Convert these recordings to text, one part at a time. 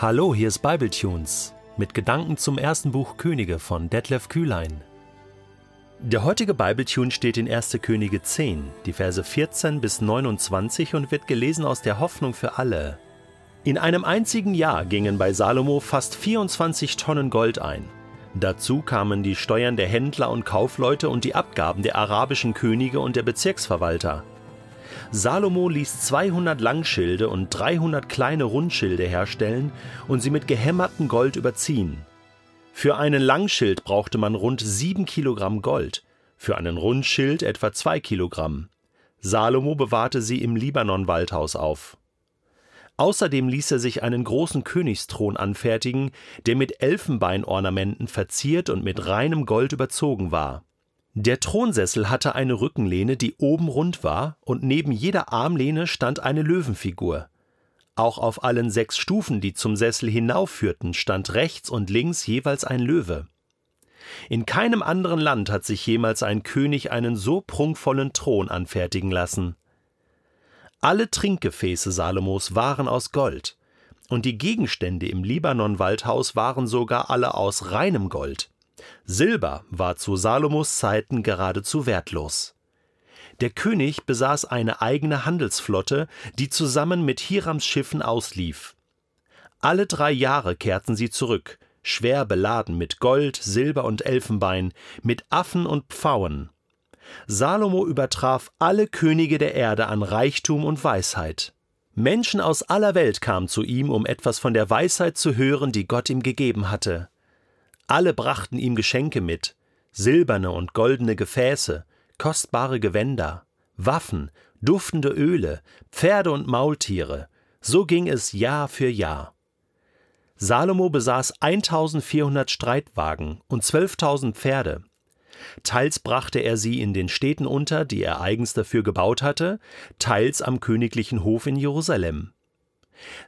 Hallo, hier ist Bibletunes mit Gedanken zum ersten Buch Könige von Detlef Kühlein. Der heutige Bibletune steht in 1. Könige 10, die Verse 14 bis 29 und wird gelesen aus der Hoffnung für alle. In einem einzigen Jahr gingen bei Salomo fast 24 Tonnen Gold ein. Dazu kamen die Steuern der Händler und Kaufleute und die Abgaben der arabischen Könige und der Bezirksverwalter. Salomo ließ 200 Langschilde und 300 kleine Rundschilde herstellen und sie mit gehämmertem Gold überziehen. Für einen Langschild brauchte man rund 7 Kilogramm Gold, für einen Rundschild etwa 2 Kilogramm. Salomo bewahrte sie im Libanon-Waldhaus auf. Außerdem ließ er sich einen großen Königsthron anfertigen, der mit Elfenbeinornamenten verziert und mit reinem Gold überzogen war. Der Thronsessel hatte eine Rückenlehne, die oben rund war, und neben jeder Armlehne stand eine Löwenfigur. Auch auf allen sechs Stufen, die zum Sessel hinaufführten, stand rechts und links jeweils ein Löwe. In keinem anderen Land hat sich jemals ein König einen so prunkvollen Thron anfertigen lassen. Alle Trinkgefäße Salomos waren aus Gold, und die Gegenstände im Libanon-Waldhaus waren sogar alle aus reinem Gold. Silber war zu Salomos Zeiten geradezu wertlos. Der König besaß eine eigene Handelsflotte, die zusammen mit Hirams Schiffen auslief. Alle drei Jahre kehrten sie zurück, schwer beladen mit Gold, Silber und Elfenbein, mit Affen und Pfauen. Salomo übertraf alle Könige der Erde an Reichtum und Weisheit. Menschen aus aller Welt kamen zu ihm, um etwas von der Weisheit zu hören, die Gott ihm gegeben hatte. Alle brachten ihm Geschenke mit, silberne und goldene Gefäße, kostbare Gewänder, Waffen, duftende Öle, Pferde und Maultiere. So ging es Jahr für Jahr. Salomo besaß 1400 Streitwagen und 12.000 Pferde. Teils brachte er sie in den Städten unter, die er eigens dafür gebaut hatte, teils am königlichen Hof in Jerusalem.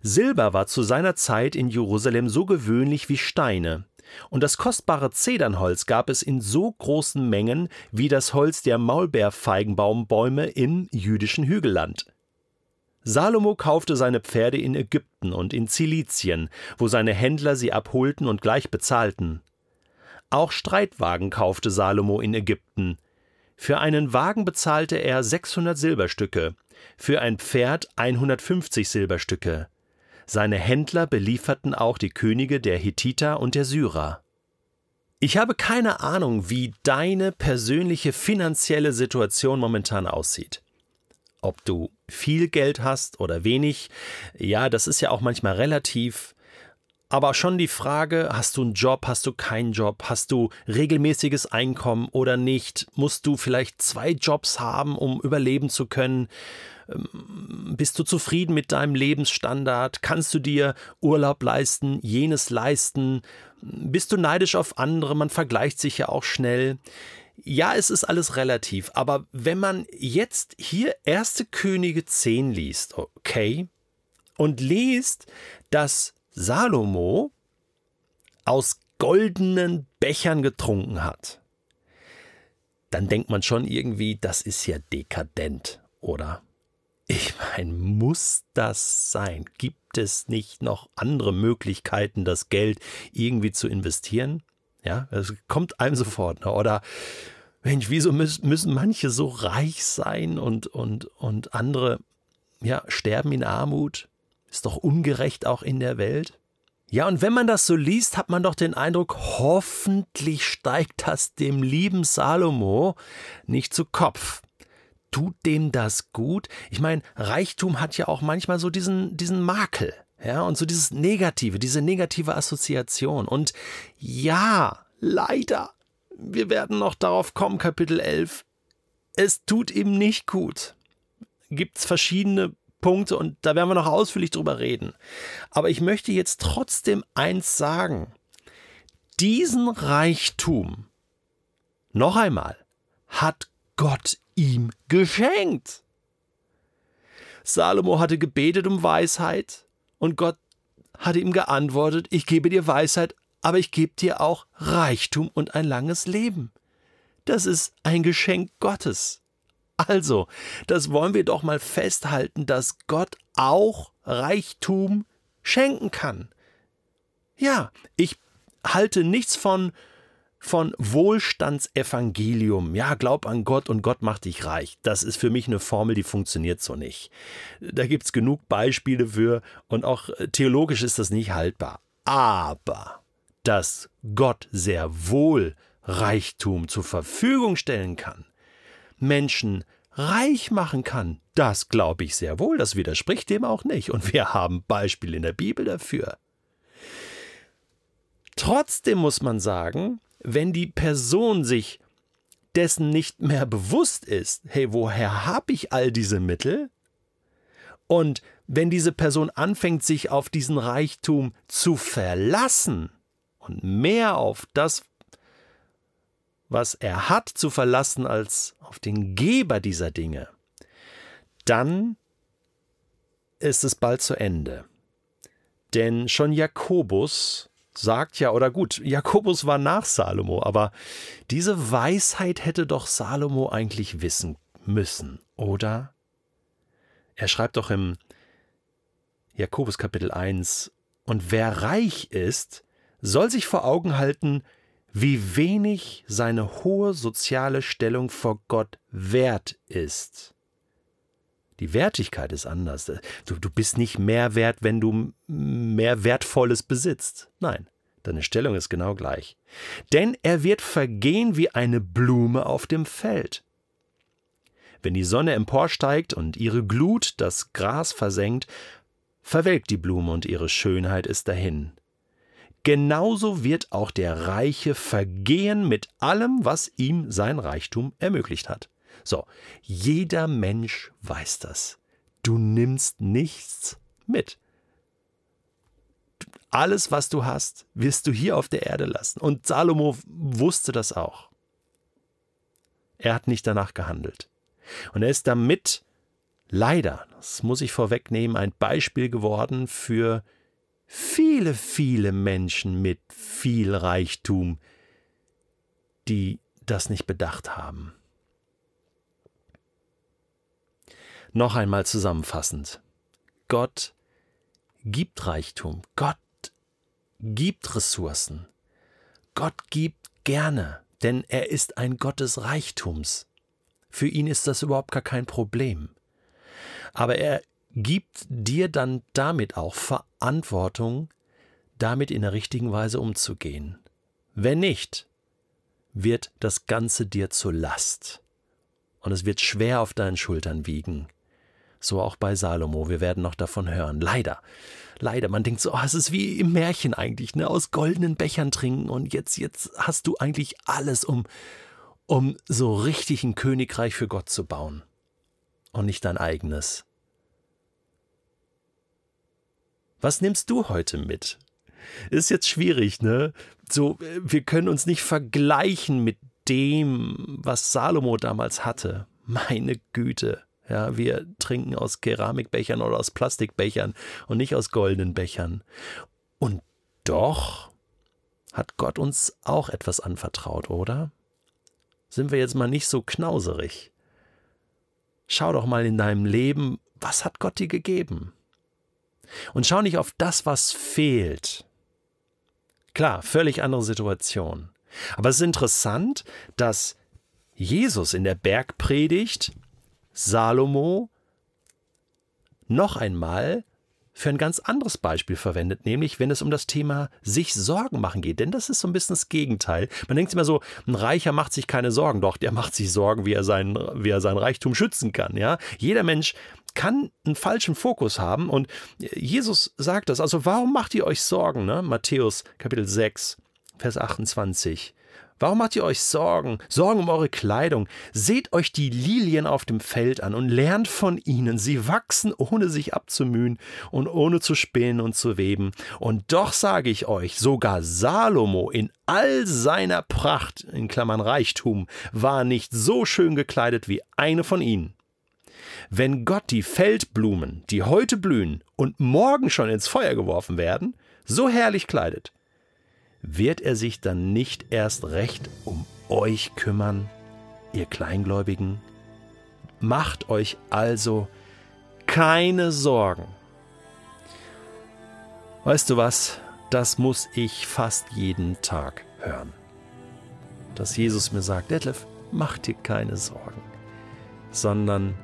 Silber war zu seiner Zeit in Jerusalem so gewöhnlich wie Steine, und das kostbare Zedernholz gab es in so großen Mengen wie das Holz der Maulbeerfeigenbaumbäume im jüdischen Hügelland. Salomo kaufte seine Pferde in Ägypten und in Zilizien, wo seine Händler sie abholten und gleich bezahlten. Auch Streitwagen kaufte Salomo in Ägypten. Für einen Wagen bezahlte er 600 Silberstücke, für ein Pferd 150 Silberstücke. Seine Händler belieferten auch die Könige der Hethiter und der Syrer. Ich habe keine Ahnung, wie deine persönliche finanzielle Situation momentan aussieht. Ob du viel Geld hast oder wenig, ja, das ist ja auch manchmal relativ. Aber schon die Frage, hast du einen Job, hast du keinen Job, hast du regelmäßiges Einkommen oder nicht, musst du vielleicht zwei Jobs haben, um überleben zu können, bist du zufrieden mit deinem Lebensstandard? Kannst du dir Urlaub leisten, jenes leisten? Bist du neidisch auf andere? Man vergleicht sich ja auch schnell. Ja, es ist alles relativ, aber wenn man jetzt hier Erste Könige 10 liest, okay, und liest, dass Salomo aus goldenen Bechern getrunken hat, dann denkt man schon irgendwie, das ist ja dekadent, oder? Ich meine, muss das sein? Gibt es nicht noch andere Möglichkeiten, das Geld irgendwie zu investieren? Ja, es kommt einem sofort. Ne? Oder Mensch, wieso müssen manche so reich sein und, und, und andere ja, sterben in Armut? Ist doch ungerecht auch in der Welt. Ja, und wenn man das so liest, hat man doch den Eindruck, hoffentlich steigt das dem lieben Salomo nicht zu Kopf tut dem das gut? Ich meine, Reichtum hat ja auch manchmal so diesen, diesen Makel, ja, und so dieses Negative, diese negative Assoziation. Und ja, leider, wir werden noch darauf kommen, Kapitel 11. Es tut ihm nicht gut. Gibt es verschiedene Punkte und da werden wir noch ausführlich drüber reden. Aber ich möchte jetzt trotzdem eins sagen. Diesen Reichtum, noch einmal, hat Gott ihm geschenkt. Salomo hatte gebetet um Weisheit und Gott hatte ihm geantwortet, ich gebe dir Weisheit, aber ich gebe dir auch Reichtum und ein langes Leben. Das ist ein Geschenk Gottes. Also, das wollen wir doch mal festhalten, dass Gott auch Reichtum schenken kann. Ja, ich halte nichts von von Wohlstandsevangelium. Ja, glaub an Gott und Gott macht dich reich. Das ist für mich eine Formel, die funktioniert so nicht. Da gibt es genug Beispiele für und auch äh, theologisch ist das nicht haltbar. Aber dass Gott sehr wohl Reichtum zur Verfügung stellen kann, Menschen reich machen kann, das glaube ich sehr wohl, das widerspricht dem auch nicht. Und wir haben Beispiele in der Bibel dafür. Trotzdem muss man sagen, wenn die Person sich dessen nicht mehr bewusst ist, hey, woher habe ich all diese Mittel? Und wenn diese Person anfängt, sich auf diesen Reichtum zu verlassen und mehr auf das, was er hat, zu verlassen, als auf den Geber dieser Dinge, dann ist es bald zu Ende. Denn schon Jakobus sagt ja, oder gut, Jakobus war nach Salomo, aber diese Weisheit hätte doch Salomo eigentlich wissen müssen, oder? Er schreibt doch im Jakobus Kapitel 1, und wer reich ist, soll sich vor Augen halten, wie wenig seine hohe soziale Stellung vor Gott wert ist. Die Wertigkeit ist anders. Du, du bist nicht mehr wert, wenn du mehr Wertvolles besitzt. Nein, deine Stellung ist genau gleich. Denn er wird vergehen wie eine Blume auf dem Feld. Wenn die Sonne emporsteigt und ihre Glut das Gras versenkt, verwelkt die Blume und ihre Schönheit ist dahin. Genauso wird auch der Reiche vergehen mit allem, was ihm sein Reichtum ermöglicht hat. So, jeder Mensch weiß das. Du nimmst nichts mit. Alles, was du hast, wirst du hier auf der Erde lassen. Und Salomo wusste das auch. Er hat nicht danach gehandelt. Und er ist damit leider, das muss ich vorwegnehmen, ein Beispiel geworden für viele, viele Menschen mit viel Reichtum, die das nicht bedacht haben. Noch einmal zusammenfassend. Gott gibt Reichtum. Gott gibt Ressourcen. Gott gibt gerne, denn er ist ein Gott des Reichtums. Für ihn ist das überhaupt gar kein Problem. Aber er gibt dir dann damit auch Verantwortung, damit in der richtigen Weise umzugehen. Wenn nicht, wird das Ganze dir zur Last und es wird schwer auf deinen Schultern wiegen. So auch bei Salomo. Wir werden noch davon hören. Leider. Leider. Man denkt so, oh, es ist wie im Märchen eigentlich, ne? Aus goldenen Bechern trinken und jetzt, jetzt hast du eigentlich alles, um, um so richtig ein Königreich für Gott zu bauen. Und nicht dein eigenes. Was nimmst du heute mit? Ist jetzt schwierig, ne? So, wir können uns nicht vergleichen mit dem, was Salomo damals hatte. Meine Güte. Ja, wir trinken aus Keramikbechern oder aus Plastikbechern und nicht aus goldenen Bechern. Und doch hat Gott uns auch etwas anvertraut, oder? Sind wir jetzt mal nicht so knauserig? Schau doch mal in deinem Leben, was hat Gott dir gegeben? Und schau nicht auf das, was fehlt. Klar, völlig andere Situation. Aber es ist interessant, dass Jesus in der Bergpredigt Salomo noch einmal für ein ganz anderes Beispiel verwendet, nämlich wenn es um das Thema sich Sorgen machen geht. Denn das ist so ein bisschen das Gegenteil. Man denkt immer so, ein Reicher macht sich keine Sorgen, doch der macht sich Sorgen, wie er sein, wie er sein Reichtum schützen kann. Ja? Jeder Mensch kann einen falschen Fokus haben und Jesus sagt das. Also warum macht ihr euch Sorgen? Ne? Matthäus Kapitel 6, Vers 28. Warum macht ihr euch Sorgen? Sorgen um eure Kleidung. Seht euch die Lilien auf dem Feld an und lernt von ihnen. Sie wachsen, ohne sich abzumühen und ohne zu spinnen und zu weben. Und doch sage ich euch, sogar Salomo in all seiner Pracht, in Klammern Reichtum, war nicht so schön gekleidet wie eine von ihnen. Wenn Gott die Feldblumen, die heute blühen und morgen schon ins Feuer geworfen werden, so herrlich kleidet, wird er sich dann nicht erst recht um euch kümmern, ihr Kleingläubigen? Macht euch also keine Sorgen. Weißt du was? das muss ich fast jeden Tag hören. Dass Jesus mir sagt, Detlef, mach dir keine Sorgen, sondern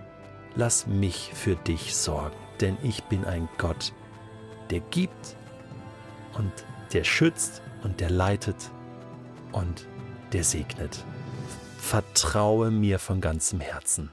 lass mich für dich sorgen, denn ich bin ein Gott, der gibt und der schützt und der leitet und der segnet. Vertraue mir von ganzem Herzen.